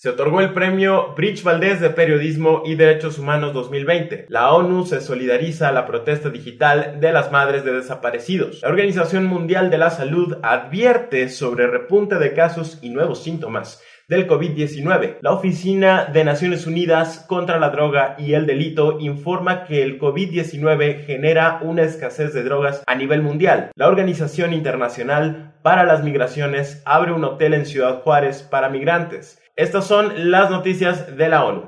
Se otorgó el premio Bridge Valdés de Periodismo y Derechos Humanos 2020. La ONU se solidariza a la protesta digital de las madres de desaparecidos. La Organización Mundial de la Salud advierte sobre repunte de casos y nuevos síntomas del COVID-19. La Oficina de Naciones Unidas contra la Droga y el Delito informa que el COVID-19 genera una escasez de drogas a nivel mundial. La Organización Internacional para las Migraciones abre un hotel en Ciudad Juárez para migrantes. Estas son las noticias de la ONU.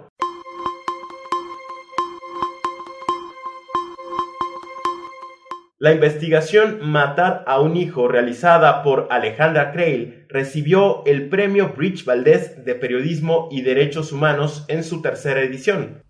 La investigación Matar a un hijo realizada por Alejandra Creil recibió el premio Bridge Valdés de Periodismo y Derechos Humanos en su tercera edición.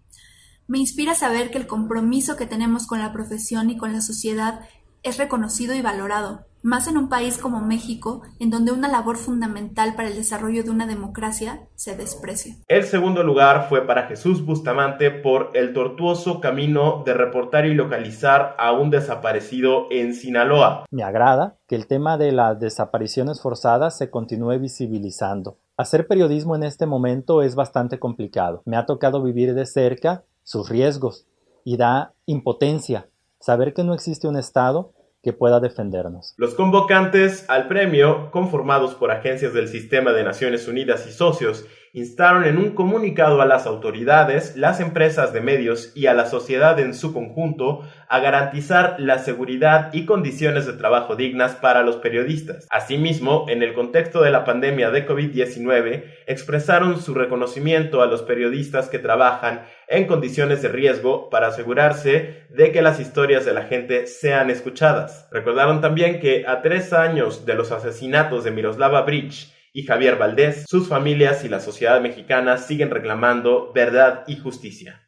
Me inspira saber que el compromiso que tenemos con la profesión y con la sociedad es reconocido y valorado, más en un país como México, en donde una labor fundamental para el desarrollo de una democracia se desprecia. El segundo lugar fue para Jesús Bustamante por el tortuoso camino de reportar y localizar a un desaparecido en Sinaloa. Me agrada que el tema de las desapariciones forzadas se continúe visibilizando. Hacer periodismo en este momento es bastante complicado. Me ha tocado vivir de cerca sus riesgos y da impotencia saber que no existe un Estado que pueda defendernos. Los convocantes al premio, conformados por agencias del Sistema de Naciones Unidas y socios, instaron en un comunicado a las autoridades, las empresas de medios y a la sociedad en su conjunto a garantizar la seguridad y condiciones de trabajo dignas para los periodistas. Asimismo, en el contexto de la pandemia de COVID-19, expresaron su reconocimiento a los periodistas que trabajan en condiciones de riesgo para asegurarse de que las historias de la gente sean escuchadas. Recordaron también que a tres años de los asesinatos de Miroslava Bridge, y Javier Valdés, sus familias y la sociedad mexicana siguen reclamando verdad y justicia.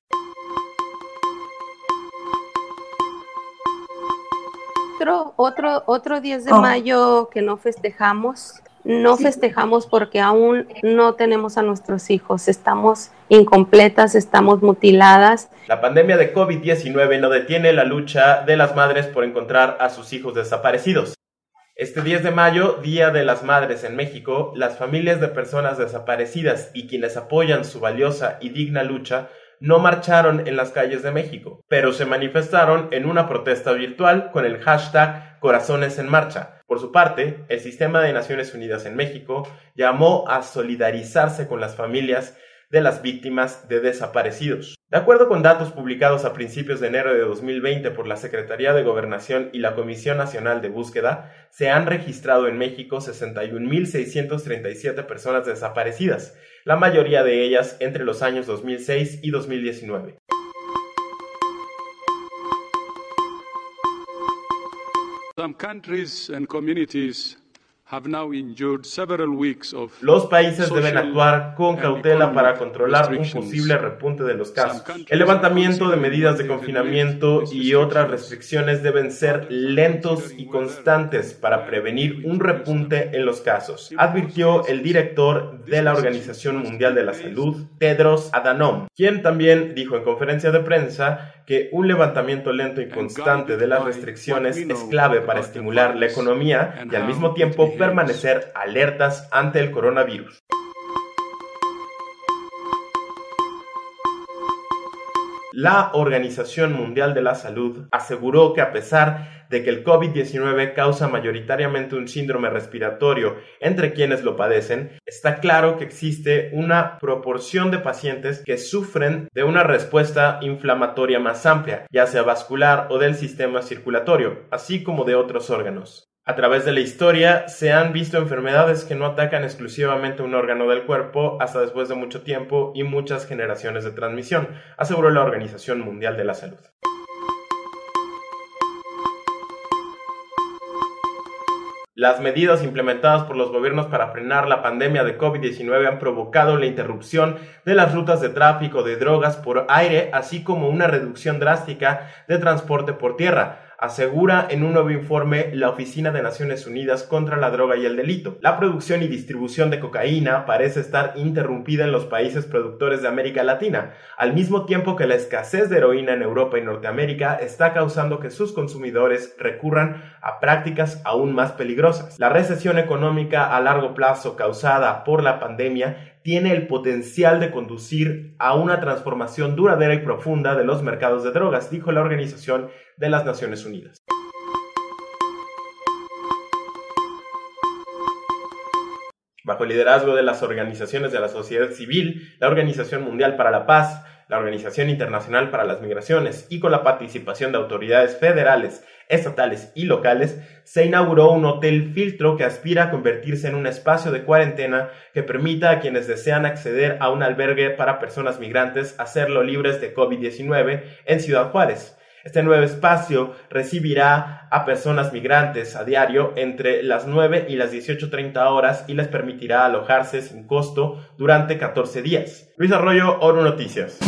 Otro, otro, otro 10 de oh. mayo que no festejamos, no festejamos porque aún no tenemos a nuestros hijos, estamos incompletas, estamos mutiladas. La pandemia de COVID-19 no detiene la lucha de las madres por encontrar a sus hijos desaparecidos. Este 10 de mayo, Día de las Madres en México, las familias de personas desaparecidas y quienes apoyan su valiosa y digna lucha no marcharon en las calles de México, pero se manifestaron en una protesta virtual con el hashtag Corazones en Marcha. Por su parte, el Sistema de Naciones Unidas en México llamó a solidarizarse con las familias de las víctimas de desaparecidos. De acuerdo con datos publicados a principios de enero de 2020 por la Secretaría de Gobernación y la Comisión Nacional de Búsqueda, se han registrado en México 61.637 personas desaparecidas, la mayoría de ellas entre los años 2006 y 2019. Some countries and communities los países deben actuar con cautela para controlar un posible repunte de los casos. El levantamiento de medidas de confinamiento y otras restricciones deben ser lentos y constantes para prevenir un repunte en los casos, advirtió el director de la Organización Mundial de la Salud, Tedros Adhanom, quien también dijo en conferencia de prensa que un levantamiento lento y constante de las restricciones es clave para estimular la economía y al mismo tiempo permanecer alertas ante el coronavirus. La Organización Mundial de la Salud aseguró que a pesar de que el COVID-19 causa mayoritariamente un síndrome respiratorio entre quienes lo padecen, está claro que existe una proporción de pacientes que sufren de una respuesta inflamatoria más amplia, ya sea vascular o del sistema circulatorio, así como de otros órganos. A través de la historia se han visto enfermedades que no atacan exclusivamente un órgano del cuerpo hasta después de mucho tiempo y muchas generaciones de transmisión, aseguró la Organización Mundial de la Salud. Las medidas implementadas por los gobiernos para frenar la pandemia de COVID-19 han provocado la interrupción de las rutas de tráfico de drogas por aire, así como una reducción drástica de transporte por tierra asegura en un nuevo informe la Oficina de Naciones Unidas contra la Droga y el Delito. La producción y distribución de cocaína parece estar interrumpida en los países productores de América Latina, al mismo tiempo que la escasez de heroína en Europa y Norteamérica está causando que sus consumidores recurran a prácticas aún más peligrosas. La recesión económica a largo plazo causada por la pandemia tiene el potencial de conducir a una transformación duradera y profunda de los mercados de drogas, dijo la Organización de las Naciones Unidas. Bajo el liderazgo de las organizaciones de la sociedad civil, la Organización Mundial para la Paz, la Organización Internacional para las Migraciones y con la participación de autoridades federales, estatales y locales, se inauguró un hotel filtro que aspira a convertirse en un espacio de cuarentena que permita a quienes desean acceder a un albergue para personas migrantes hacerlo libres de COVID-19 en Ciudad Juárez. Este nuevo espacio recibirá a personas migrantes a diario entre las 9 y las 18.30 horas y les permitirá alojarse sin costo durante 14 días. Luis Arroyo, Oro Noticias.